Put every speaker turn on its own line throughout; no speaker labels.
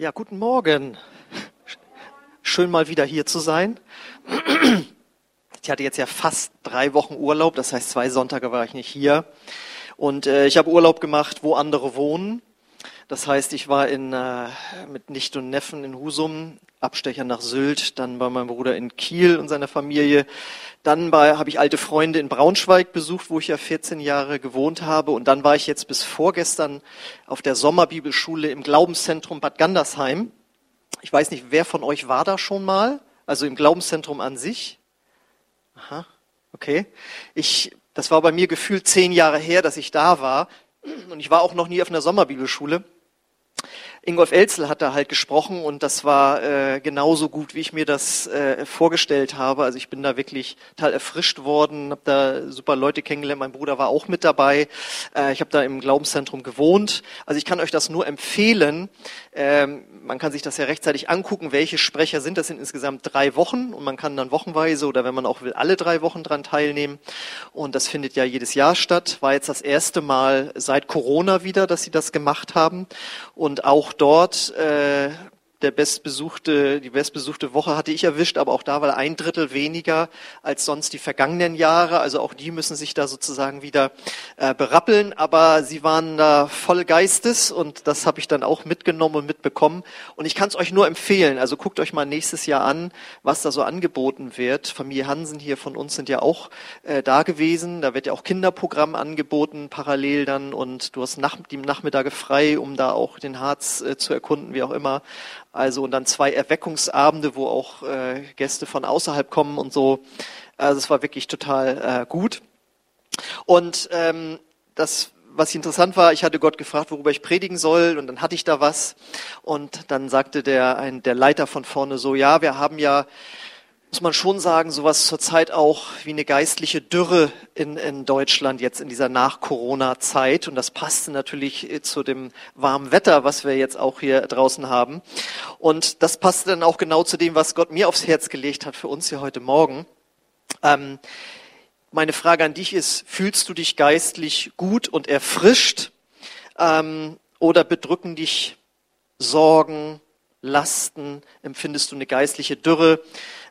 Ja, guten Morgen. Schön mal wieder hier zu sein. Ich hatte jetzt ja fast drei Wochen Urlaub, das heißt zwei Sonntage war ich nicht hier. Und äh, ich habe Urlaub gemacht, wo andere wohnen. Das heißt, ich war in, äh, mit Nicht und Neffen in Husum, Abstecher nach Sylt, dann bei meinem Bruder in Kiel und seiner Familie. Dann habe ich alte Freunde in Braunschweig besucht, wo ich ja 14 Jahre gewohnt habe. Und dann war ich jetzt bis vorgestern auf der Sommerbibelschule im Glaubenszentrum Bad Gandersheim. Ich weiß nicht, wer von euch war da schon mal? Also im Glaubenszentrum an sich? Aha, okay. Ich, das war bei mir gefühlt zehn Jahre her, dass ich da war. Und ich war auch noch nie auf einer Sommerbibelschule. Ingolf Elzel hat da halt gesprochen und das war äh, genauso gut, wie ich mir das äh, vorgestellt habe. Also ich bin da wirklich total erfrischt worden, habe da super Leute kennengelernt. Mein Bruder war auch mit dabei. Äh, ich habe da im Glaubenszentrum gewohnt. Also ich kann euch das nur empfehlen. Ähm, man kann sich das ja rechtzeitig angucken, welche Sprecher sind. Das sind insgesamt drei Wochen und man kann dann wochenweise oder wenn man auch will, alle drei Wochen dran teilnehmen. Und das findet ja jedes Jahr statt. War jetzt das erste Mal seit Corona wieder, dass sie das gemacht haben. Und auch dort äh, der bestbesuchte, die bestbesuchte Woche hatte ich erwischt, aber auch da war ein Drittel weniger als sonst die vergangenen Jahre. Also auch die müssen sich da sozusagen wieder äh, berappeln. Aber sie waren da voll Geistes und das habe ich dann auch mitgenommen und mitbekommen. Und ich kann es euch nur empfehlen. Also guckt euch mal nächstes Jahr an, was da so angeboten wird. Familie Hansen hier von uns sind ja auch äh, da gewesen. Da wird ja auch Kinderprogramm angeboten parallel dann und du hast nach, die Nachmittage frei, um da auch den Harz äh, zu erkunden, wie auch immer. Also und dann zwei Erweckungsabende, wo auch äh, Gäste von außerhalb kommen und so. Also es war wirklich total äh, gut. Und ähm, das was interessant war, ich hatte Gott gefragt, worüber ich predigen soll, und dann hatte ich da was. Und dann sagte der, ein, der Leiter von vorne so, ja, wir haben ja muss man schon sagen, sowas zurzeit auch wie eine geistliche Dürre in, in Deutschland jetzt in dieser Nach-Corona-Zeit. Und das passte natürlich äh, zu dem warmen Wetter, was wir jetzt auch hier draußen haben. Und das passte dann auch genau zu dem, was Gott mir aufs Herz gelegt hat für uns hier heute Morgen. Ähm, meine Frage an dich ist, fühlst du dich geistlich gut und erfrischt? Ähm, oder bedrücken dich Sorgen, Lasten? Empfindest du eine geistliche Dürre?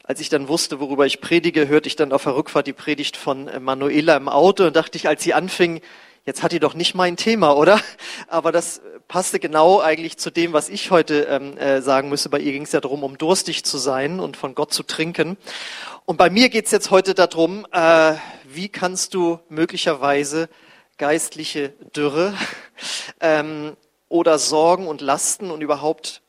Als ich dann wusste, worüber ich predige, hörte ich dann auf der Rückfahrt die Predigt von äh, Manuela im Auto und dachte ich, als sie anfing, jetzt hat die doch nicht mein Thema, oder? Aber das passte genau eigentlich zu dem, was ich heute ähm, äh, sagen müsse. Bei ihr ging es ja darum, um durstig zu sein und von Gott zu trinken. Und bei mir geht es jetzt heute darum, äh, wie kannst du möglicherweise geistliche Dürre ähm, oder Sorgen und Lasten und überhaupt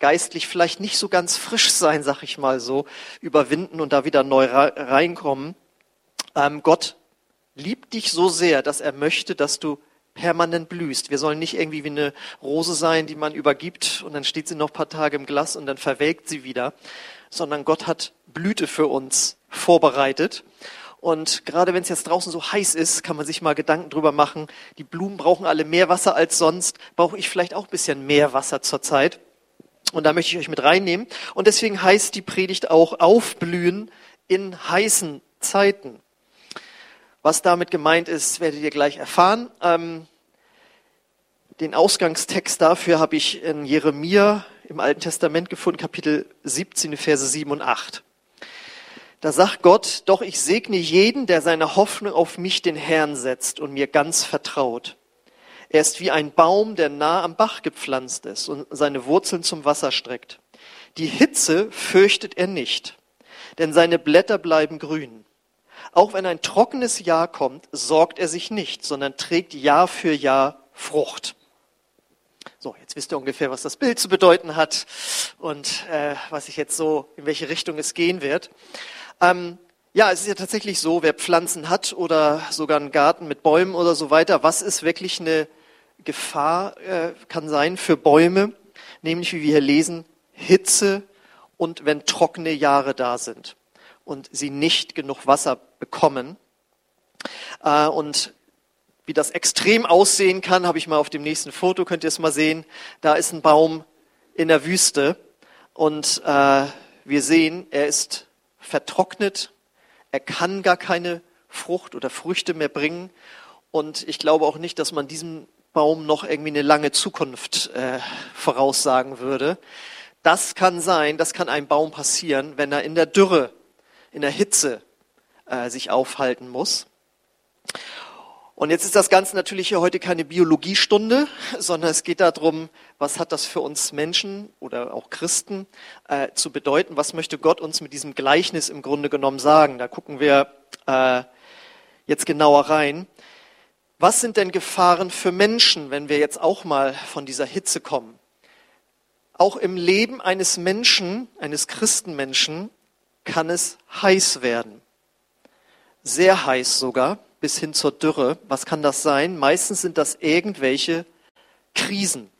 geistlich vielleicht nicht so ganz frisch sein, sag ich mal so, überwinden und da wieder neu reinkommen. Ähm, Gott liebt dich so sehr, dass er möchte, dass du permanent blühst. Wir sollen nicht irgendwie wie eine Rose sein, die man übergibt und dann steht sie noch ein paar Tage im Glas und dann verwelkt sie wieder, sondern Gott hat Blüte für uns vorbereitet. Und gerade wenn es jetzt draußen so heiß ist, kann man sich mal Gedanken drüber machen. Die Blumen brauchen alle mehr Wasser als sonst. Brauche ich vielleicht auch ein bisschen mehr Wasser zurzeit? Und da möchte ich euch mit reinnehmen. Und deswegen heißt die Predigt auch Aufblühen in heißen Zeiten. Was damit gemeint ist, werdet ihr gleich erfahren. Ähm, den Ausgangstext dafür habe ich in Jeremia im Alten Testament gefunden, Kapitel 17, Verse 7 und 8. Da sagt Gott, doch ich segne jeden, der seine Hoffnung auf mich, den Herrn, setzt und mir ganz vertraut. Er ist wie ein Baum, der nah am Bach gepflanzt ist und seine Wurzeln zum Wasser streckt. Die Hitze fürchtet er nicht, denn seine Blätter bleiben grün. Auch wenn ein trockenes Jahr kommt, sorgt er sich nicht, sondern trägt Jahr für Jahr Frucht. So, jetzt wisst ihr ungefähr, was das Bild zu bedeuten hat und äh, was ich jetzt so, in welche Richtung es gehen wird. Ähm, ja, es ist ja tatsächlich so, wer Pflanzen hat oder sogar einen Garten mit Bäumen oder so weiter, was ist wirklich eine Gefahr äh, kann sein für Bäume, nämlich wie wir hier lesen, Hitze und wenn trockene Jahre da sind und sie nicht genug Wasser bekommen. Äh, und wie das extrem aussehen kann, habe ich mal auf dem nächsten Foto, könnt ihr es mal sehen. Da ist ein Baum in der Wüste und äh, wir sehen, er ist vertrocknet, er kann gar keine Frucht oder Früchte mehr bringen. Und ich glaube auch nicht, dass man diesem Baum noch irgendwie eine lange Zukunft äh, voraussagen würde. Das kann sein, das kann einem Baum passieren, wenn er in der Dürre, in der Hitze äh, sich aufhalten muss. Und jetzt ist das Ganze natürlich hier heute keine Biologiestunde, sondern es geht darum, was hat das für uns Menschen oder auch Christen äh, zu bedeuten? Was möchte Gott uns mit diesem Gleichnis im Grunde genommen sagen? Da gucken wir äh, jetzt genauer rein. Was sind denn Gefahren für Menschen, wenn wir jetzt auch mal von dieser Hitze kommen? Auch im Leben eines Menschen, eines Christenmenschen, kann es heiß werden. Sehr heiß sogar bis hin zur Dürre. Was kann das sein? Meistens sind das irgendwelche Krisen,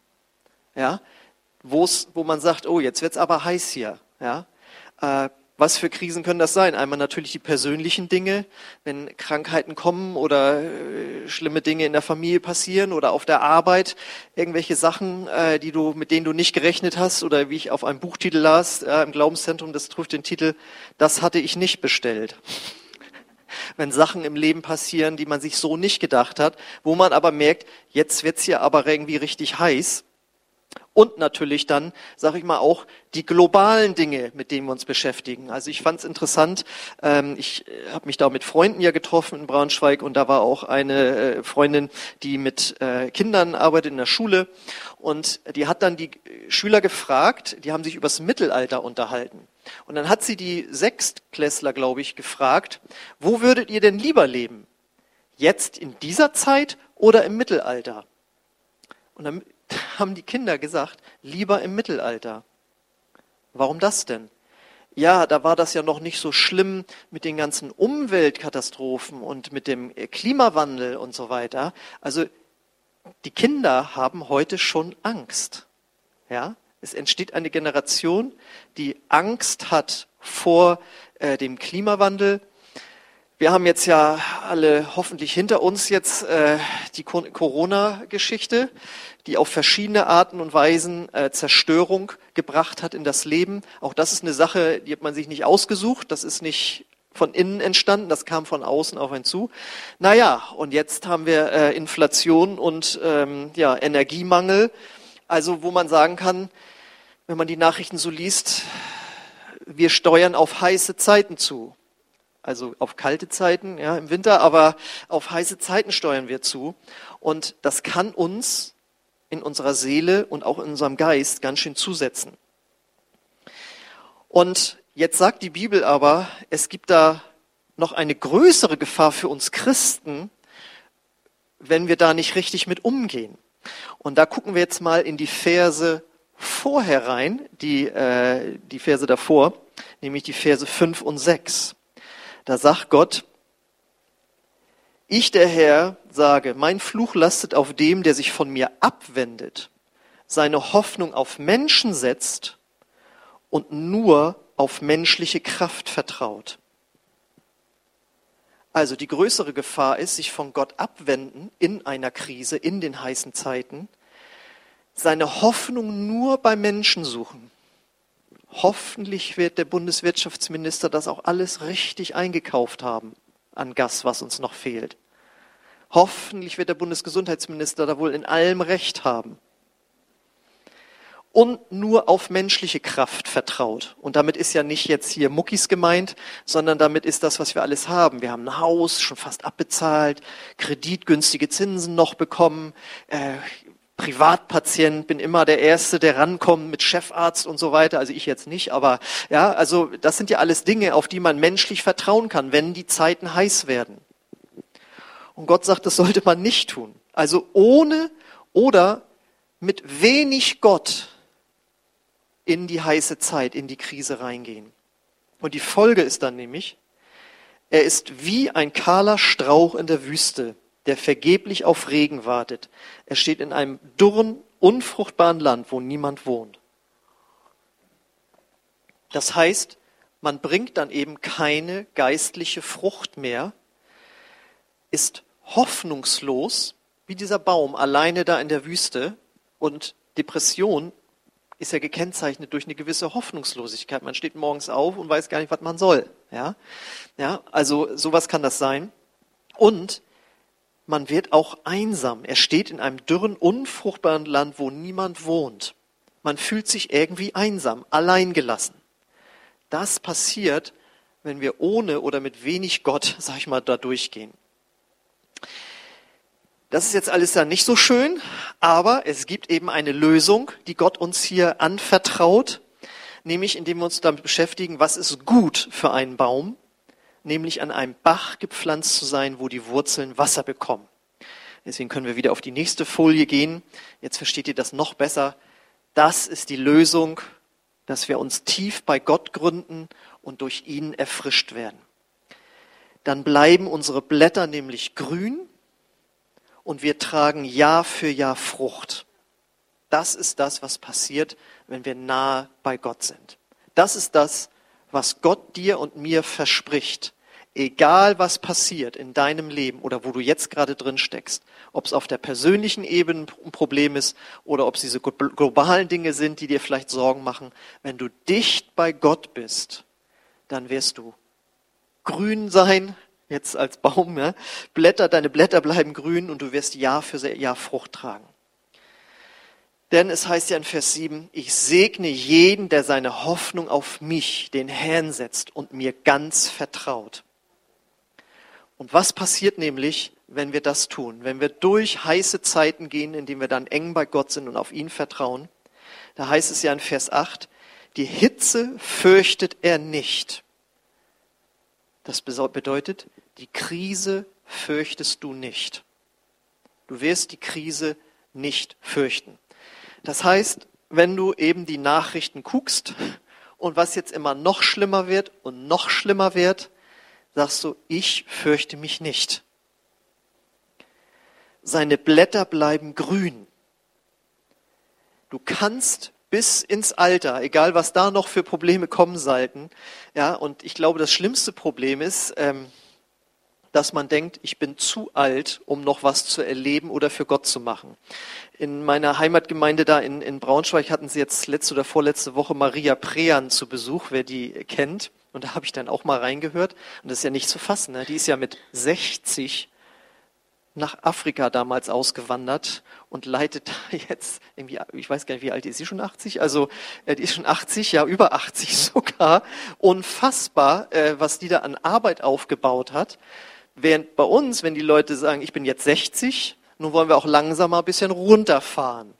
ja, wo man sagt, oh, jetzt wird's aber heiß hier, ja. Äh, was für Krisen können das sein? Einmal natürlich die persönlichen Dinge, wenn Krankheiten kommen oder äh, schlimme Dinge in der Familie passieren oder auf der Arbeit, irgendwelche Sachen, äh, die du, mit denen du nicht gerechnet hast oder wie ich auf einem Buchtitel las äh, im Glaubenszentrum, das trifft den Titel, das hatte ich nicht bestellt wenn Sachen im Leben passieren, die man sich so nicht gedacht hat, wo man aber merkt, jetzt wird's hier aber irgendwie richtig heiß. Und natürlich dann, sage ich mal, auch die globalen Dinge, mit denen wir uns beschäftigen. Also ich fand es interessant, ähm, ich äh, habe mich da mit Freunden ja getroffen in Braunschweig und da war auch eine äh, Freundin, die mit äh, Kindern arbeitet in der Schule und die hat dann die Schüler gefragt, die haben sich übers Mittelalter unterhalten. Und dann hat sie die Sechstklässler, glaube ich, gefragt, wo würdet ihr denn lieber leben? Jetzt in dieser Zeit oder im Mittelalter? Und dann haben die Kinder gesagt, lieber im Mittelalter. Warum das denn? Ja, da war das ja noch nicht so schlimm mit den ganzen Umweltkatastrophen und mit dem Klimawandel und so weiter. Also die Kinder haben heute schon Angst. Ja, es entsteht eine Generation, die Angst hat vor äh, dem Klimawandel. Wir haben jetzt ja alle hoffentlich hinter uns jetzt äh, die Corona-Geschichte, die auf verschiedene Arten und Weisen äh, Zerstörung gebracht hat in das Leben. Auch das ist eine Sache, die hat man sich nicht ausgesucht. Das ist nicht von innen entstanden, das kam von außen auf einen zu. Naja, und jetzt haben wir äh, Inflation und ähm, ja, Energiemangel. Also wo man sagen kann, wenn man die Nachrichten so liest, wir steuern auf heiße Zeiten zu. Also auf kalte Zeiten ja, im Winter, aber auf heiße Zeiten steuern wir zu. Und das kann uns in unserer Seele und auch in unserem Geist ganz schön zusetzen. Und jetzt sagt die Bibel aber, es gibt da noch eine größere Gefahr für uns Christen, wenn wir da nicht richtig mit umgehen. Und da gucken wir jetzt mal in die Verse vorher rein, die, äh, die Verse davor, nämlich die Verse 5 und 6. Da sagt Gott, ich der Herr sage, mein Fluch lastet auf dem, der sich von mir abwendet, seine Hoffnung auf Menschen setzt und nur auf menschliche Kraft vertraut. Also die größere Gefahr ist, sich von Gott abwenden in einer Krise, in den heißen Zeiten, seine Hoffnung nur bei Menschen suchen. Hoffentlich wird der Bundeswirtschaftsminister das auch alles richtig eingekauft haben an Gas, was uns noch fehlt. Hoffentlich wird der Bundesgesundheitsminister da wohl in allem Recht haben. Und nur auf menschliche Kraft vertraut. Und damit ist ja nicht jetzt hier Muckis gemeint, sondern damit ist das, was wir alles haben. Wir haben ein Haus, schon fast abbezahlt, kreditgünstige Zinsen noch bekommen, äh, Privatpatient, bin immer der Erste, der rankommt mit Chefarzt und so weiter. Also ich jetzt nicht, aber ja, also das sind ja alles Dinge, auf die man menschlich vertrauen kann, wenn die Zeiten heiß werden. Und Gott sagt, das sollte man nicht tun. Also ohne oder mit wenig Gott in die heiße Zeit, in die Krise reingehen. Und die Folge ist dann nämlich, er ist wie ein kahler Strauch in der Wüste, der vergeblich auf Regen wartet. Er steht in einem dürren, unfruchtbaren Land, wo niemand wohnt. Das heißt, man bringt dann eben keine geistliche Frucht mehr, ist hoffnungslos, wie dieser Baum alleine da in der Wüste. Und Depression ist ja gekennzeichnet durch eine gewisse Hoffnungslosigkeit. Man steht morgens auf und weiß gar nicht, was man soll. Ja, ja, also sowas kann das sein. Und man wird auch einsam. Er steht in einem dürren, unfruchtbaren Land, wo niemand wohnt. Man fühlt sich irgendwie einsam, alleingelassen. Das passiert, wenn wir ohne oder mit wenig Gott, sag ich mal, da durchgehen. Das ist jetzt alles ja nicht so schön, aber es gibt eben eine Lösung, die Gott uns hier anvertraut, nämlich indem wir uns damit beschäftigen, was ist gut für einen Baum, nämlich an einem Bach gepflanzt zu sein, wo die Wurzeln Wasser bekommen. Deswegen können wir wieder auf die nächste Folie gehen. Jetzt versteht ihr das noch besser. Das ist die Lösung, dass wir uns tief bei Gott gründen und durch ihn erfrischt werden. Dann bleiben unsere Blätter nämlich grün und wir tragen Jahr für Jahr Frucht. Das ist das, was passiert, wenn wir nahe bei Gott sind. Das ist das, was Gott dir und mir verspricht. Egal was passiert in deinem Leben oder wo du jetzt gerade drin steckst, ob es auf der persönlichen Ebene ein Problem ist oder ob es diese globalen Dinge sind, die dir vielleicht Sorgen machen, wenn du dicht bei Gott bist, dann wirst du grün sein, jetzt als Baum, ja? Blätter, deine Blätter bleiben grün und du wirst Jahr für Jahr Frucht tragen. Denn es heißt ja in Vers 7, ich segne jeden, der seine Hoffnung auf mich, den Herrn setzt und mir ganz vertraut. Und was passiert nämlich, wenn wir das tun? Wenn wir durch heiße Zeiten gehen, indem wir dann eng bei Gott sind und auf ihn vertrauen? Da heißt es ja in Vers 8, die Hitze fürchtet er nicht. Das bedeutet, die Krise fürchtest du nicht. Du wirst die Krise nicht fürchten. Das heißt, wenn du eben die Nachrichten guckst und was jetzt immer noch schlimmer wird und noch schlimmer wird, sagst du, ich fürchte mich nicht. Seine Blätter bleiben grün. Du kannst bis ins Alter, egal was da noch für Probleme kommen sollten, ja, und ich glaube, das schlimmste Problem ist, ähm, dass man denkt, ich bin zu alt, um noch was zu erleben oder für Gott zu machen. In meiner Heimatgemeinde da in, in Braunschweig hatten sie jetzt letzte oder vorletzte Woche Maria Prean zu Besuch, wer die kennt. Und da habe ich dann auch mal reingehört. Und das ist ja nicht zu fassen. Ne? Die ist ja mit 60 nach Afrika damals ausgewandert und leitet jetzt irgendwie, ich weiß gar nicht, wie alt ist sie schon 80? Also äh, die ist schon 80, ja über 80 sogar. Unfassbar, äh, was die da an Arbeit aufgebaut hat. Während bei uns, wenn die Leute sagen, ich bin jetzt 60, nun wollen wir auch langsam mal ein bisschen runterfahren.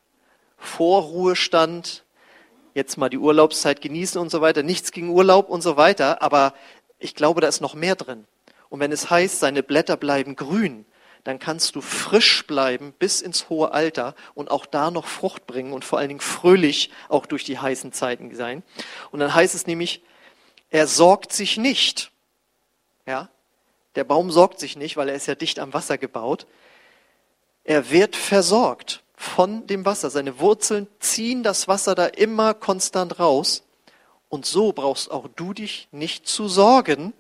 Vorruhestand, jetzt mal die Urlaubszeit genießen und so weiter. Nichts gegen Urlaub und so weiter, aber ich glaube, da ist noch mehr drin. Und wenn es heißt, seine Blätter bleiben grün, dann kannst du frisch bleiben bis ins hohe Alter und auch da noch Frucht bringen und vor allen Dingen fröhlich auch durch die heißen Zeiten sein. Und dann heißt es nämlich, er sorgt sich nicht. Ja? Der Baum sorgt sich nicht, weil er ist ja dicht am Wasser gebaut. Er wird versorgt von dem Wasser. Seine Wurzeln ziehen das Wasser da immer konstant raus. Und so brauchst auch du dich nicht zu sorgen,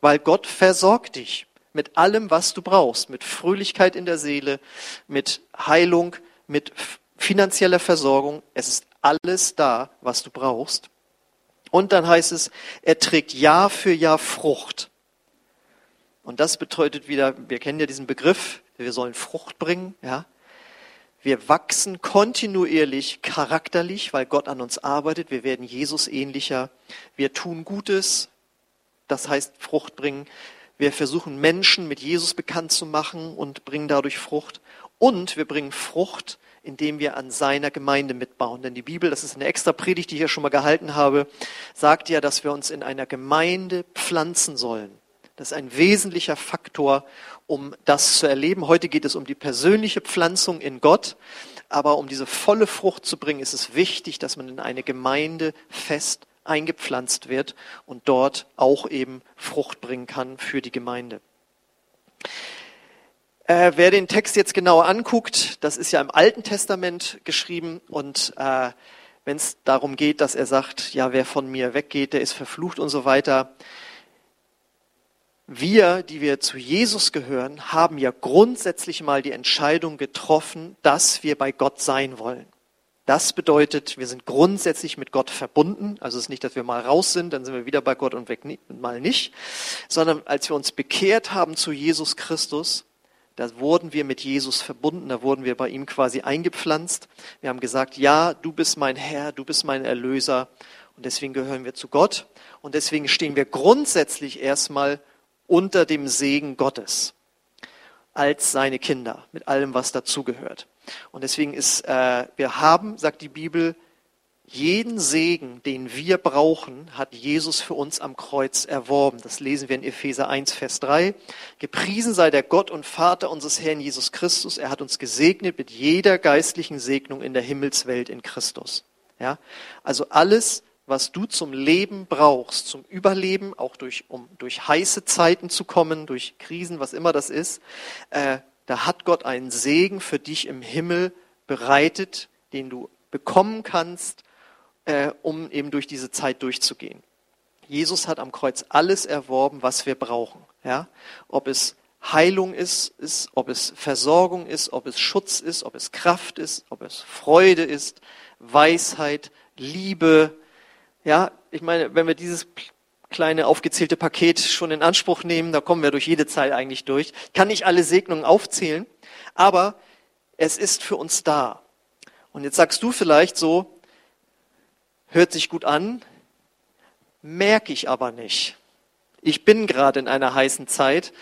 weil Gott versorgt dich mit allem, was du brauchst, mit Fröhlichkeit in der Seele, mit Heilung, mit finanzieller Versorgung. Es ist alles da, was du brauchst. Und dann heißt es, er trägt Jahr für Jahr Frucht. Und das bedeutet wieder, wir kennen ja diesen Begriff, wir sollen Frucht bringen, ja. Wir wachsen kontinuierlich charakterlich, weil Gott an uns arbeitet. Wir werden Jesus ähnlicher. Wir tun Gutes, das heißt Frucht bringen. Wir versuchen Menschen mit Jesus bekannt zu machen und bringen dadurch Frucht. Und wir bringen Frucht, indem wir an seiner Gemeinde mitbauen. Denn die Bibel, das ist eine extra Predigt, die ich ja schon mal gehalten habe, sagt ja, dass wir uns in einer Gemeinde pflanzen sollen. Das ist ein wesentlicher Faktor, um das zu erleben. Heute geht es um die persönliche Pflanzung in Gott. Aber um diese volle Frucht zu bringen, ist es wichtig, dass man in eine Gemeinde fest eingepflanzt wird und dort auch eben Frucht bringen kann für die Gemeinde. Äh, wer den Text jetzt genauer anguckt, das ist ja im Alten Testament geschrieben und äh, wenn es darum geht, dass er sagt, ja, wer von mir weggeht, der ist verflucht und so weiter, wir, die wir zu Jesus gehören, haben ja grundsätzlich mal die Entscheidung getroffen, dass wir bei Gott sein wollen. Das bedeutet, wir sind grundsätzlich mit Gott verbunden. Also es ist nicht, dass wir mal raus sind, dann sind wir wieder bei Gott und weg, mal nicht. Sondern als wir uns bekehrt haben zu Jesus Christus, da wurden wir mit Jesus verbunden, da wurden wir bei ihm quasi eingepflanzt. Wir haben gesagt, ja, du bist mein Herr, du bist mein Erlöser und deswegen gehören wir zu Gott und deswegen stehen wir grundsätzlich erstmal unter dem Segen Gottes als seine Kinder, mit allem, was dazugehört. Und deswegen ist, äh, wir haben, sagt die Bibel, jeden Segen, den wir brauchen, hat Jesus für uns am Kreuz erworben. Das lesen wir in Epheser 1, Vers 3. Gepriesen sei der Gott und Vater unseres Herrn Jesus Christus. Er hat uns gesegnet mit jeder geistlichen Segnung in der Himmelswelt in Christus. Ja? Also alles, was du zum Leben brauchst, zum Überleben, auch durch, um durch heiße Zeiten zu kommen, durch Krisen, was immer das ist, äh, da hat Gott einen Segen für dich im Himmel bereitet, den du bekommen kannst, äh, um eben durch diese Zeit durchzugehen. Jesus hat am Kreuz alles erworben, was wir brauchen. Ja? Ob es Heilung ist, ist, ob es Versorgung ist, ob es Schutz ist, ob es Kraft ist, ob es Freude ist, Weisheit, Liebe, ja, ich meine, wenn wir dieses kleine aufgezählte Paket schon in Anspruch nehmen, da kommen wir durch jede Zeit eigentlich durch. Ich kann nicht alle Segnungen aufzählen, aber es ist für uns da. Und jetzt sagst du vielleicht so, hört sich gut an, merke ich aber nicht. Ich bin gerade in einer heißen Zeit.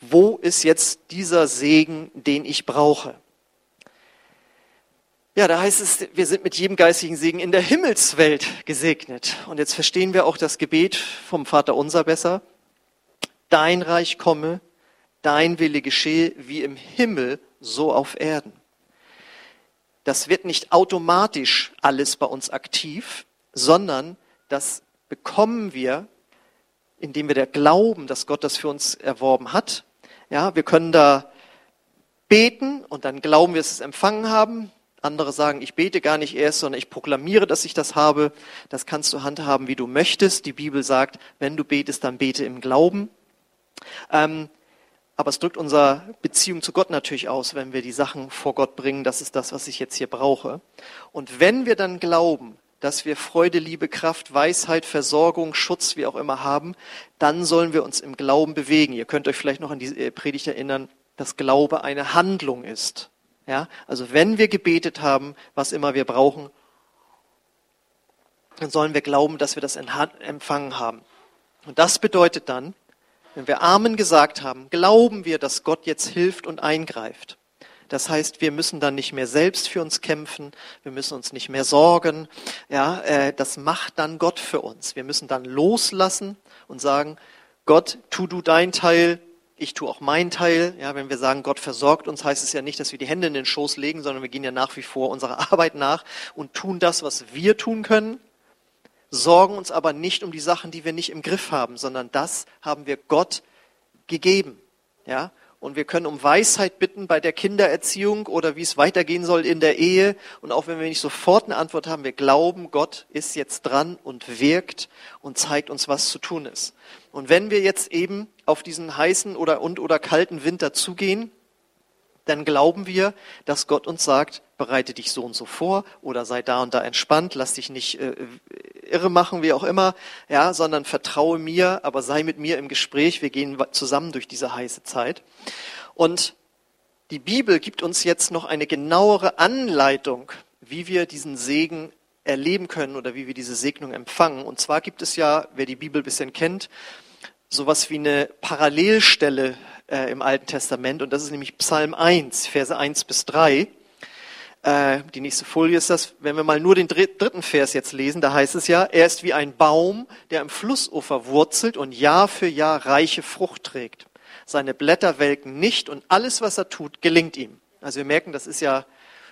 Wo ist jetzt dieser Segen, den ich brauche? Ja, da heißt es, wir sind mit jedem geistigen Segen in der Himmelswelt gesegnet. Und jetzt verstehen wir auch das Gebet vom Vater unser besser. Dein Reich komme, dein Wille geschehe, wie im Himmel, so auf Erden. Das wird nicht automatisch alles bei uns aktiv, sondern das bekommen wir, indem wir der glauben, dass Gott das für uns erworben hat. Ja, wir können da beten und dann glauben wir, dass wir es empfangen haben. Andere sagen, ich bete gar nicht erst, sondern ich proklamiere, dass ich das habe. Das kannst du handhaben, wie du möchtest. Die Bibel sagt, wenn du betest, dann bete im Glauben. Ähm, aber es drückt unsere Beziehung zu Gott natürlich aus, wenn wir die Sachen vor Gott bringen. Das ist das, was ich jetzt hier brauche. Und wenn wir dann glauben, dass wir Freude, Liebe, Kraft, Weisheit, Versorgung, Schutz, wie auch immer haben, dann sollen wir uns im Glauben bewegen. Ihr könnt euch vielleicht noch an die Predigt erinnern, dass Glaube eine Handlung ist. Ja, also wenn wir gebetet haben, was immer wir brauchen, dann sollen wir glauben, dass wir das empfangen haben. Und das bedeutet dann, wenn wir Amen gesagt haben, glauben wir, dass Gott jetzt hilft und eingreift. Das heißt, wir müssen dann nicht mehr selbst für uns kämpfen, wir müssen uns nicht mehr sorgen. Ja, äh, das macht dann Gott für uns. Wir müssen dann loslassen und sagen, Gott, tu du dein Teil, ich tue auch meinen Teil. Ja, wenn wir sagen, Gott versorgt uns, heißt es ja nicht, dass wir die Hände in den Schoß legen, sondern wir gehen ja nach wie vor unserer Arbeit nach und tun das, was wir tun können, sorgen uns aber nicht um die Sachen, die wir nicht im Griff haben, sondern das haben wir Gott gegeben. Ja, und wir können um Weisheit bitten bei der Kindererziehung oder wie es weitergehen soll in der Ehe. Und auch wenn wir nicht sofort eine Antwort haben, wir glauben, Gott ist jetzt dran und wirkt und zeigt uns, was zu tun ist. Und wenn wir jetzt eben auf diesen heißen oder und oder kalten Winter zugehen, dann glauben wir, dass Gott uns sagt, bereite dich so und so vor oder sei da und da entspannt, lass dich nicht äh, irre machen, wie auch immer, ja, sondern vertraue mir, aber sei mit mir im Gespräch, wir gehen zusammen durch diese heiße Zeit. Und die Bibel gibt uns jetzt noch eine genauere Anleitung, wie wir diesen Segen erleben können oder wie wir diese Segnung empfangen. Und zwar gibt es ja, wer die Bibel ein bisschen kennt, sowas wie eine Parallelstelle äh, im Alten Testament und das ist nämlich Psalm 1, Verse 1 bis 3. Äh, die nächste Folie ist das, wenn wir mal nur den dritten Vers jetzt lesen, da heißt es ja, er ist wie ein Baum, der im Flussufer wurzelt und Jahr für Jahr reiche Frucht trägt. Seine Blätter welken nicht und alles, was er tut, gelingt ihm. Also wir merken, das ist ja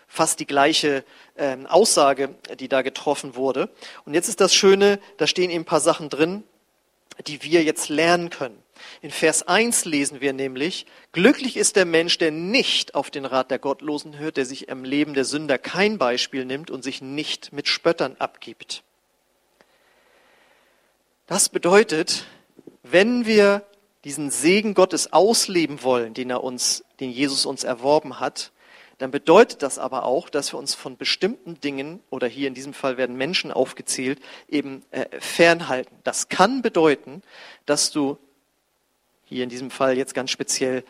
fast die gleiche ähm, Aussage, die da getroffen wurde. Und jetzt ist das Schöne, da stehen eben ein paar Sachen drin, die wir jetzt lernen können. In Vers 1 lesen wir nämlich, glücklich ist der Mensch, der nicht auf den Rat der Gottlosen hört, der sich im Leben der Sünder kein Beispiel nimmt und sich nicht mit Spöttern abgibt. Das bedeutet, wenn wir diesen Segen Gottes ausleben wollen, den er uns, den Jesus uns erworben hat, dann bedeutet das aber auch, dass wir uns von bestimmten Dingen, oder hier in diesem Fall werden Menschen aufgezählt, eben äh, fernhalten. Das kann bedeuten, dass du hier in diesem Fall jetzt ganz speziell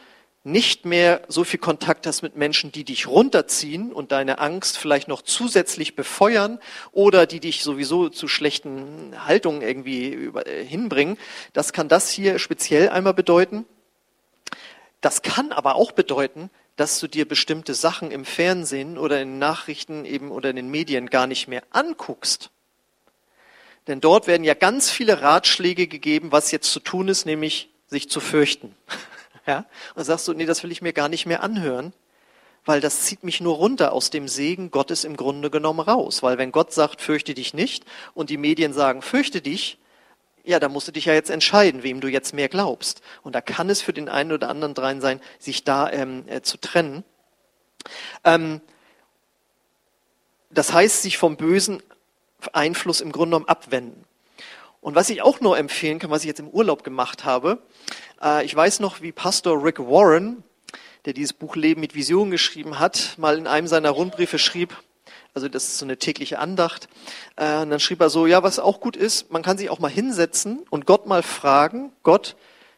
nicht mehr so viel Kontakt hast mit Menschen, die dich runterziehen und deine Angst vielleicht noch zusätzlich befeuern oder die dich sowieso zu schlechten Haltungen irgendwie äh, hinbringen. Das kann das hier speziell einmal bedeuten. Das kann aber auch bedeuten, dass du dir bestimmte Sachen im Fernsehen oder in Nachrichten eben oder in den Medien gar nicht mehr anguckst. Denn dort werden ja ganz viele Ratschläge gegeben, was jetzt zu tun ist, nämlich sich zu fürchten. Ja? Und sagst du, nee, das will ich mir gar nicht mehr anhören, weil das zieht mich nur runter aus dem Segen Gottes im Grunde genommen raus. Weil wenn Gott sagt, fürchte dich nicht und die Medien sagen, fürchte dich, ja, da musst du dich ja jetzt entscheiden, wem du jetzt mehr glaubst. Und da kann es für den einen oder anderen drein sein, sich da ähm, äh, zu trennen. Ähm, das heißt, sich vom bösen Einfluss im Grunde genommen abwenden. Und was ich auch nur empfehlen kann, was ich jetzt im Urlaub gemacht habe, äh, ich weiß noch, wie Pastor Rick Warren, der dieses Buch Leben mit Vision geschrieben hat, mal in einem seiner Rundbriefe schrieb, also das ist so eine tägliche Andacht, äh, und dann schrieb er so, ja, was auch gut ist, man kann sich auch mal hinsetzen und Gott mal fragen, Gott,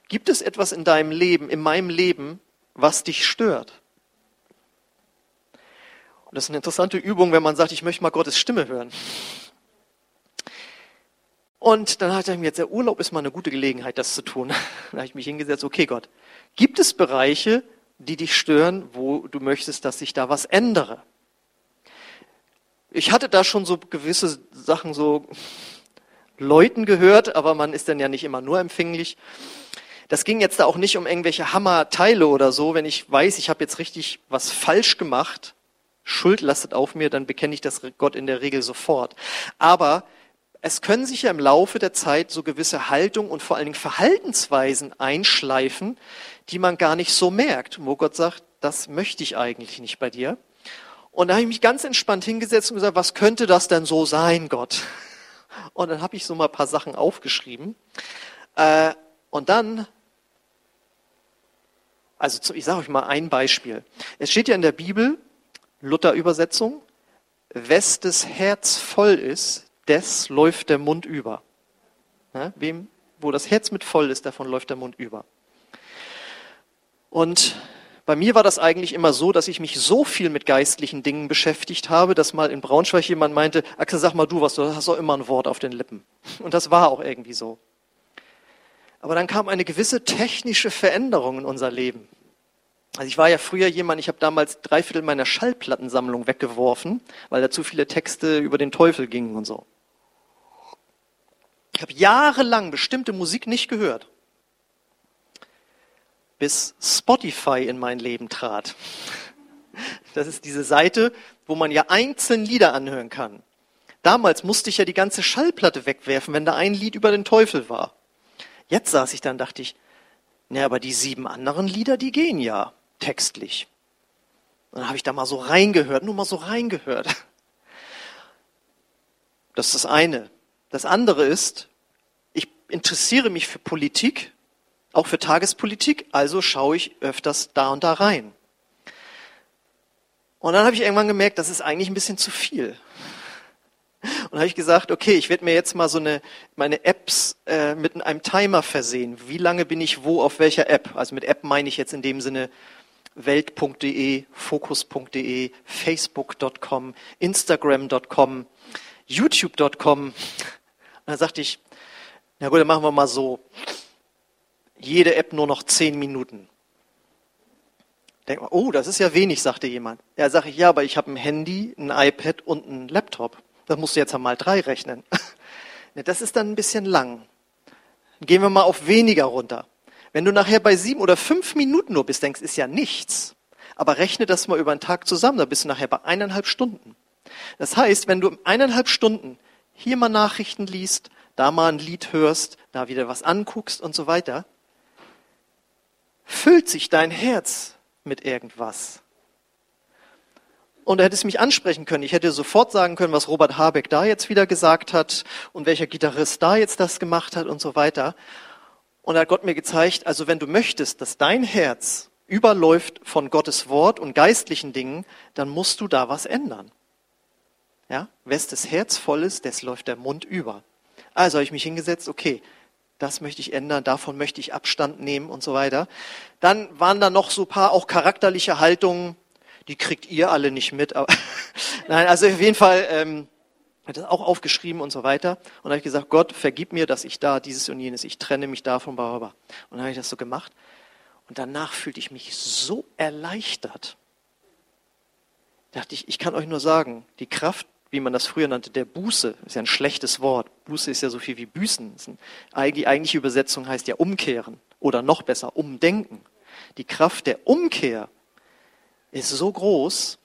gibt es etwas in deinem Leben, in meinem Leben, was dich stört? Und das ist eine interessante Übung, wenn man sagt, ich möchte mal Gottes Stimme hören. Und dann hat er mir jetzt, der Urlaub ist mal eine gute Gelegenheit, das zu tun. Dann habe ich mich hingesetzt, okay Gott, gibt es Bereiche, die dich stören, wo du möchtest, dass sich da was ändere? Ich hatte da schon so gewisse Sachen so Leuten gehört, aber man ist dann ja nicht immer nur empfänglich. Das ging jetzt da auch nicht um irgendwelche Hammerteile oder so. Wenn ich weiß, ich habe jetzt richtig was falsch gemacht, Schuld lastet auf mir, dann bekenne ich das Gott in der Regel sofort. Aber es können sich ja im Laufe der Zeit so gewisse Haltung und vor allen Dingen Verhaltensweisen einschleifen, die man gar nicht so merkt, wo Gott sagt, das möchte ich eigentlich nicht bei dir. Und da habe ich mich ganz entspannt hingesetzt und gesagt, was könnte das denn so sein, Gott? Und dann habe ich so mal ein paar Sachen aufgeschrieben. Äh, und dann, also ich sage euch mal ein Beispiel. Es steht ja in der Bibel, Luther-Übersetzung, wes des Herz voll ist, des läuft der Mund über. Ja, wem, wo das Herz mit voll ist, davon läuft der Mund über. Und bei mir war das eigentlich immer so, dass ich mich so viel mit geistlichen Dingen beschäftigt habe, dass mal in Braunschweig jemand meinte, Axel, sag mal du was, du hast doch immer ein Wort auf den Lippen. Und das war auch irgendwie so. Aber dann kam eine gewisse technische Veränderung in unser Leben. Also ich war ja früher jemand, ich habe damals drei Viertel meiner Schallplattensammlung weggeworfen, weil da zu viele Texte über den Teufel gingen und so. Ich habe jahrelang bestimmte Musik nicht gehört, bis Spotify in mein Leben trat. Das ist diese Seite, wo man ja einzeln Lieder anhören kann. Damals musste ich ja die ganze Schallplatte wegwerfen, wenn da ein Lied über den Teufel war. Jetzt saß ich dann, dachte ich, na, aber die sieben anderen Lieder, die gehen ja textlich. Und dann habe ich da mal so reingehört, nur mal so reingehört. Das ist das eine. Das andere ist, ich interessiere mich für Politik, auch für Tagespolitik, also schaue ich öfters da und da rein. Und dann habe ich irgendwann gemerkt, das ist eigentlich ein bisschen zu viel. Und habe ich gesagt, okay, ich werde mir jetzt mal so eine meine Apps äh, mit einem Timer versehen. Wie lange bin ich wo auf welcher App? Also mit App meine ich jetzt in dem Sinne welt.de, focus.de, facebook.com, instagram.com, youtube.com. Da sagte ich, na gut, dann machen wir mal so. Jede App nur noch zehn Minuten. Denkt man, oh, das ist ja wenig, sagte jemand. Ja, sage ich, ja, aber ich habe ein Handy, ein iPad und ein Laptop. Das musst du jetzt mal drei rechnen. Das ist dann ein bisschen lang. Gehen wir mal auf weniger runter. Wenn du nachher bei sieben oder fünf Minuten nur bist, denkst, ist ja nichts. Aber rechne das mal über einen Tag zusammen, da bist du nachher bei eineinhalb Stunden. Das heißt, wenn du eineinhalb Stunden hier mal Nachrichten liest, da mal ein Lied hörst, da wieder was anguckst und so weiter, füllt sich dein Herz mit irgendwas. Und er hätte es mich ansprechen können. Ich hätte sofort sagen können, was Robert Habeck da jetzt wieder gesagt hat und welcher Gitarrist da jetzt das gemacht hat und so weiter. Und da hat Gott mir gezeigt, also wenn du möchtest, dass dein Herz überläuft von Gottes Wort und geistlichen Dingen, dann musst du da was ändern. Ja? Wes das Herz voll ist, des läuft der Mund über. Also habe ich mich hingesetzt, okay, das möchte ich ändern, davon möchte ich Abstand nehmen und so weiter. Dann waren da noch so paar auch charakterliche Haltungen, die kriegt ihr alle nicht mit. Aber Nein, also auf jeden Fall ähm, hat das auch aufgeschrieben und so weiter. Und dann habe ich gesagt, Gott, vergib mir, dass ich da dieses und jenes, ich trenne mich davon, bla, bla, bla. Und dann habe ich das so gemacht. Und danach fühlte ich mich so erleichtert. Da dachte ich, ich kann euch nur sagen, die Kraft, wie man das früher nannte, der Buße, ist ja ein schlechtes Wort. Buße ist ja so viel wie Büßen. Die eigentliche Übersetzung heißt ja umkehren oder noch besser umdenken. Die Kraft der Umkehr ist so groß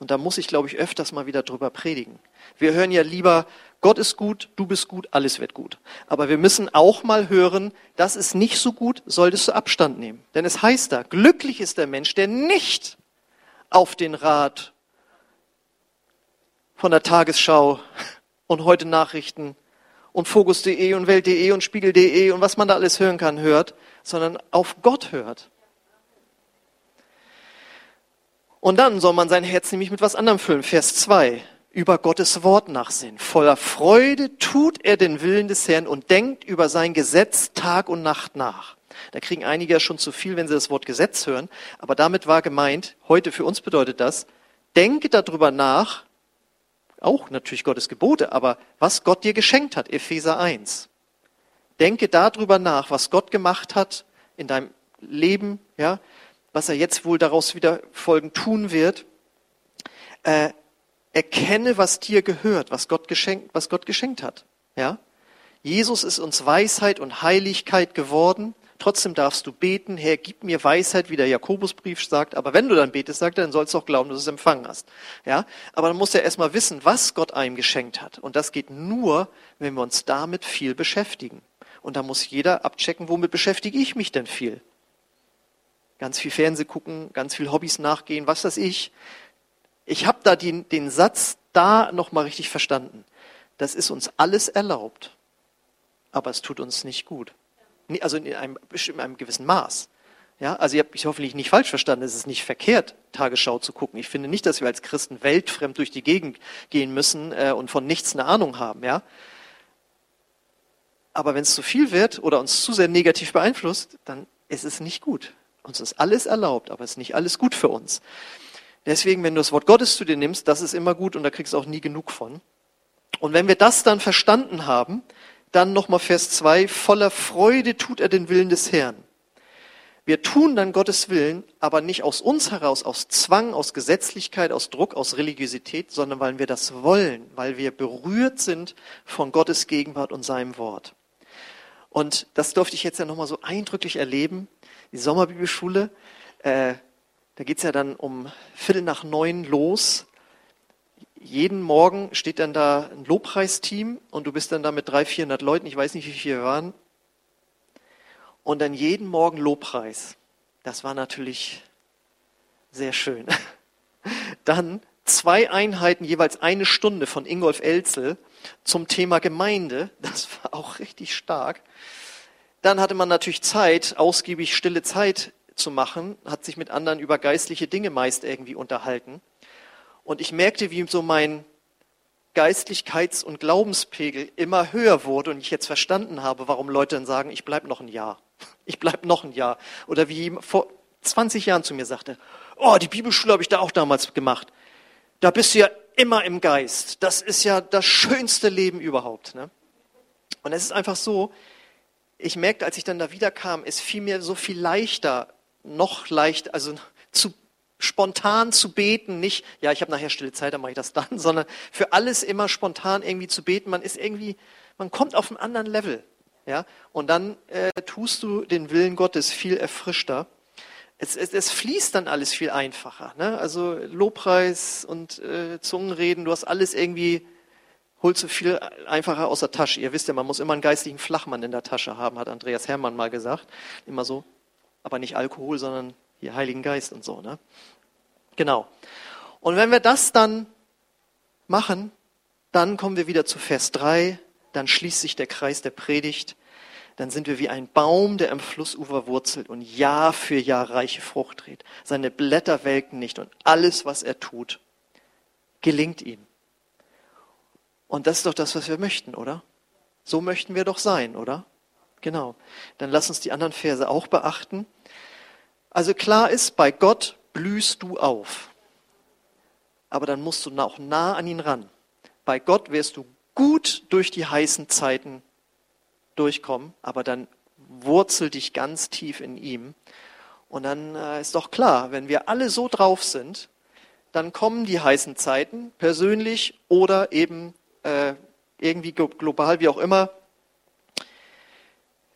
und da muss ich, glaube ich, öfters mal wieder drüber predigen. Wir hören ja lieber, Gott ist gut, du bist gut, alles wird gut. Aber wir müssen auch mal hören, das ist nicht so gut, solltest du Abstand nehmen. Denn es heißt da, glücklich ist der Mensch, der nicht auf den Rat von der Tagesschau und heute Nachrichten und Fokus.de und Welt.de und Spiegel.de und was man da alles hören kann, hört, sondern auf Gott hört. Und dann soll man sein Herz nämlich mit was anderem füllen. Vers 2. Über Gottes Wort nachsehen. Voller Freude tut er den Willen des Herrn und denkt über sein Gesetz Tag und Nacht nach. Da kriegen einige ja schon zu viel, wenn sie das Wort Gesetz hören. Aber damit war gemeint, heute für uns bedeutet das, denke darüber nach, auch natürlich Gottes Gebote, aber was Gott dir geschenkt hat, Epheser 1. Denke darüber nach, was Gott gemacht hat in deinem Leben, ja, was er jetzt wohl daraus wieder folgen tun wird. Äh, erkenne, was dir gehört, was Gott geschenkt, was Gott geschenkt hat. Ja? Jesus ist uns Weisheit und Heiligkeit geworden. Trotzdem darfst du beten, Herr, gib mir Weisheit, wie der Jakobusbrief sagt. Aber wenn du dann betest, sagt er, dann sollst du auch glauben, dass du es empfangen hast. Ja? Aber dann muss er erstmal wissen, was Gott einem geschenkt hat. Und das geht nur, wenn wir uns damit viel beschäftigen. Und da muss jeder abchecken, womit beschäftige ich mich denn viel? ganz viel Fernseh gucken, ganz viel Hobbys nachgehen, was weiß ich. Ich habe da den, den Satz da nochmal richtig verstanden. Das ist uns alles erlaubt, aber es tut uns nicht gut. Also in einem, in einem gewissen Maß. Ja, also ich habe mich hoffentlich nicht falsch verstanden. Es ist nicht verkehrt, Tagesschau zu gucken. Ich finde nicht, dass wir als Christen weltfremd durch die Gegend gehen müssen äh, und von nichts eine Ahnung haben. Ja, aber wenn es zu viel wird oder uns zu sehr negativ beeinflusst, dann ist es nicht gut. Uns ist alles erlaubt, aber es ist nicht alles gut für uns. Deswegen, wenn du das Wort Gottes zu dir nimmst, das ist immer gut und da kriegst du auch nie genug von. Und wenn wir das dann verstanden haben, dann nochmal Vers 2, voller Freude tut er den Willen des Herrn. Wir tun dann Gottes Willen, aber nicht aus uns heraus, aus Zwang, aus Gesetzlichkeit, aus Druck, aus Religiosität, sondern weil wir das wollen, weil wir berührt sind von Gottes Gegenwart und seinem Wort. Und das durfte ich jetzt ja nochmal so eindrücklich erleben die Sommerbibelschule. Äh, da geht's ja dann um Viertel nach neun los. Jeden Morgen steht dann da ein Lobpreisteam und du bist dann da mit 300, 400 Leuten, ich weiß nicht, wie viele waren. Und dann jeden Morgen Lobpreis. Das war natürlich sehr schön. Dann zwei Einheiten, jeweils eine Stunde von Ingolf Elzel zum Thema Gemeinde. Das war auch richtig stark. Dann hatte man natürlich Zeit, ausgiebig stille Zeit zu machen, hat sich mit anderen über geistliche Dinge meist irgendwie unterhalten. Und ich merkte, wie so mein Geistlichkeits- und Glaubenspegel immer höher wurde und ich jetzt verstanden habe, warum Leute dann sagen, ich bleib noch ein Jahr. Ich bleib noch ein Jahr. Oder wie vor 20 Jahren zu mir sagte, oh, die Bibelschule habe ich da auch damals gemacht. Da bist du ja immer im Geist. Das ist ja das schönste Leben überhaupt. Ne? Und es ist einfach so, ich merkte, als ich dann da wiederkam, es fiel mir so viel leichter, noch leicht, also zu spontan zu beten, nicht, ja, ich habe nachher stille Zeit, dann mache ich das dann, sondern für alles immer spontan irgendwie zu beten. Man ist irgendwie, man kommt auf einen anderen Level, ja, und dann äh, tust du den Willen Gottes viel erfrischter. Es, es, es fließt dann alles viel einfacher, ne? Also Lobpreis und äh, Zungenreden, du hast alles irgendwie holst du viel einfacher aus der Tasche. Ihr wisst ja, man muss immer einen geistlichen Flachmann in der Tasche haben, hat Andreas Hermann mal gesagt. Immer so, aber nicht Alkohol, sondern hier Heiligen Geist und so. Ne? Genau. Und wenn wir das dann machen, dann kommen wir wieder zu Vers 3, dann schließt sich der Kreis der Predigt, dann sind wir wie ein Baum, der am Flussufer wurzelt und Jahr für Jahr reiche Frucht trägt. Seine Blätter welken nicht und alles, was er tut, gelingt ihm. Und das ist doch das, was wir möchten, oder? So möchten wir doch sein, oder? Genau. Dann lass uns die anderen Verse auch beachten. Also klar ist, bei Gott blühst du auf. Aber dann musst du auch nah an ihn ran. Bei Gott wirst du gut durch die heißen Zeiten durchkommen, aber dann wurzel dich ganz tief in ihm. Und dann äh, ist doch klar, wenn wir alle so drauf sind, dann kommen die heißen Zeiten, persönlich oder eben äh, irgendwie global, wie auch immer.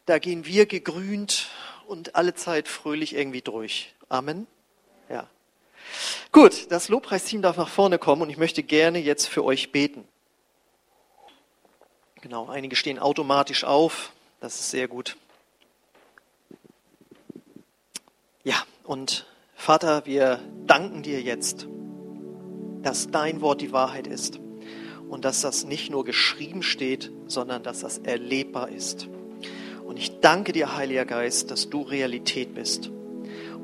Da gehen wir gegrünt und alle Zeit fröhlich irgendwie durch. Amen. Ja. Gut, das Lobpreisteam darf nach vorne kommen und ich möchte gerne jetzt für euch beten. Genau, einige stehen automatisch auf. Das ist sehr gut. Ja, und Vater, wir danken dir jetzt, dass dein Wort die Wahrheit ist und dass das nicht nur geschrieben steht, sondern dass das erlebbar ist. Ich danke dir, Heiliger Geist, dass du Realität bist.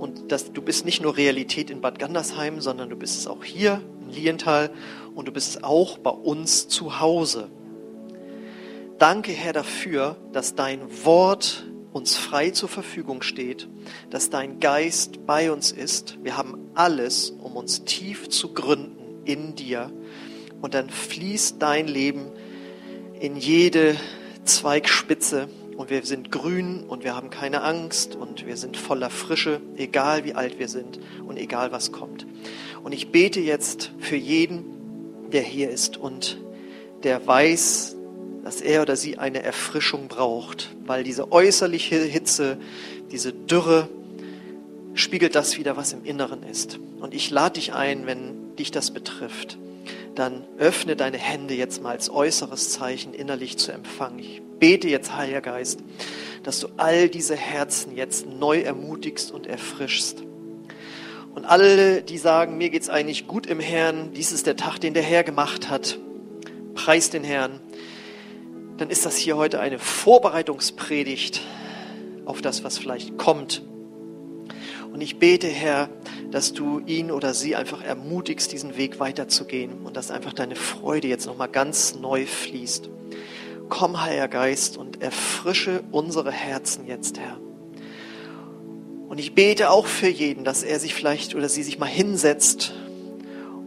Und dass du bist nicht nur Realität in Bad Gandersheim, sondern du bist es auch hier in Lienthal und du bist es auch bei uns zu Hause. Danke, Herr, dafür, dass dein Wort uns frei zur Verfügung steht, dass dein Geist bei uns ist. Wir haben alles, um uns tief zu gründen in dir. Und dann fließt dein Leben in jede Zweigspitze und wir sind grün und wir haben keine Angst und wir sind voller Frische, egal wie alt wir sind und egal was kommt. Und ich bete jetzt für jeden, der hier ist und der weiß, dass er oder sie eine Erfrischung braucht, weil diese äußerliche Hitze, diese Dürre, spiegelt das wieder, was im Inneren ist. Und ich lade dich ein, wenn dich das betrifft, dann öffne deine Hände jetzt mal als äußeres Zeichen innerlich zu empfangen. Ich bete jetzt, Heiliger Geist, dass du all diese Herzen jetzt neu ermutigst und erfrischst. Und alle, die sagen, mir geht es eigentlich gut im Herrn, dies ist der Tag, den der Herr gemacht hat, preis den Herrn dann ist das hier heute eine Vorbereitungspredigt auf das, was vielleicht kommt. Und ich bete, Herr, dass du ihn oder sie einfach ermutigst, diesen Weg weiterzugehen und dass einfach deine Freude jetzt nochmal ganz neu fließt. Komm, Heiliger Geist, und erfrische unsere Herzen jetzt, Herr. Und ich bete auch für jeden, dass er sich vielleicht oder sie sich mal hinsetzt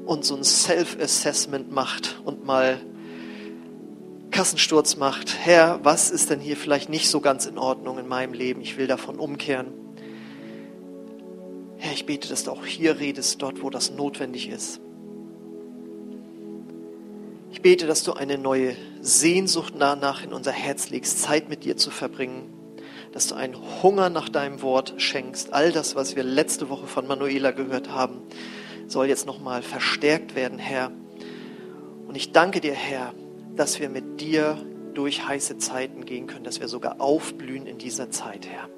und so ein Self-Assessment macht und mal Kassensturz macht. Herr, was ist denn hier vielleicht nicht so ganz in Ordnung in meinem Leben? Ich will davon umkehren. Ich bete, dass du auch hier redest, dort, wo das notwendig ist. Ich bete, dass du eine neue Sehnsucht danach in unser Herz legst, Zeit mit dir zu verbringen, dass du einen Hunger nach deinem Wort schenkst. All das, was wir letzte Woche von Manuela gehört haben, soll jetzt nochmal verstärkt werden, Herr. Und ich danke dir, Herr, dass wir mit dir durch heiße Zeiten gehen können, dass wir sogar aufblühen in dieser Zeit, Herr.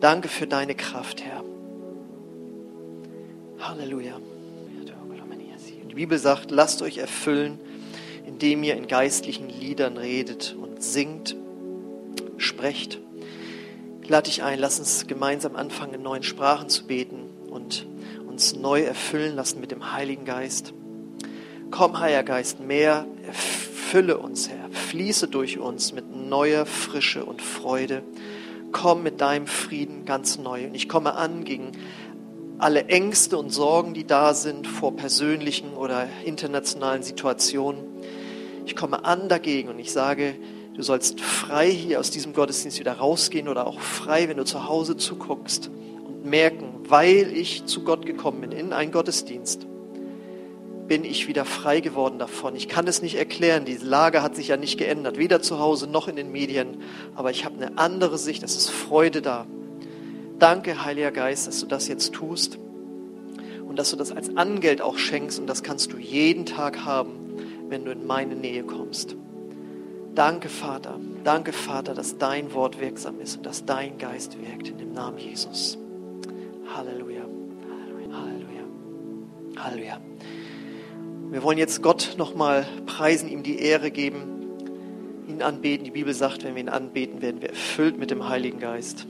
Danke für deine Kraft, Herr. Halleluja. Die Bibel sagt, lasst euch erfüllen, indem ihr in geistlichen Liedern redet und singt, sprecht. Ich lade dich ein, lass uns gemeinsam anfangen, in neuen Sprachen zu beten und uns neu erfüllen lassen mit dem Heiligen Geist. Komm, Heiliger Geist, mehr erfüllen Fülle uns, Herr. Fließe durch uns mit neuer Frische und Freude. Komm mit deinem Frieden ganz neu. Und ich komme an gegen alle Ängste und Sorgen, die da sind vor persönlichen oder internationalen Situationen. Ich komme an dagegen und ich sage, du sollst frei hier aus diesem Gottesdienst wieder rausgehen oder auch frei, wenn du zu Hause zuguckst und merken, weil ich zu Gott gekommen bin in einen Gottesdienst, bin ich wieder frei geworden davon. Ich kann es nicht erklären. Die Lage hat sich ja nicht geändert, weder zu Hause noch in den Medien. Aber ich habe eine andere Sicht. Es ist Freude da. Danke, Heiliger Geist, dass du das jetzt tust und dass du das als Angeld auch schenkst. Und das kannst du jeden Tag haben, wenn du in meine Nähe kommst. Danke, Vater. Danke, Vater, dass dein Wort wirksam ist und dass dein Geist wirkt. In dem Namen Jesus. Halleluja. Halleluja. Halleluja. Wir wollen jetzt Gott nochmal preisen, ihm die Ehre geben, ihn anbeten. Die Bibel sagt, wenn wir ihn anbeten, werden wir erfüllt mit dem Heiligen Geist.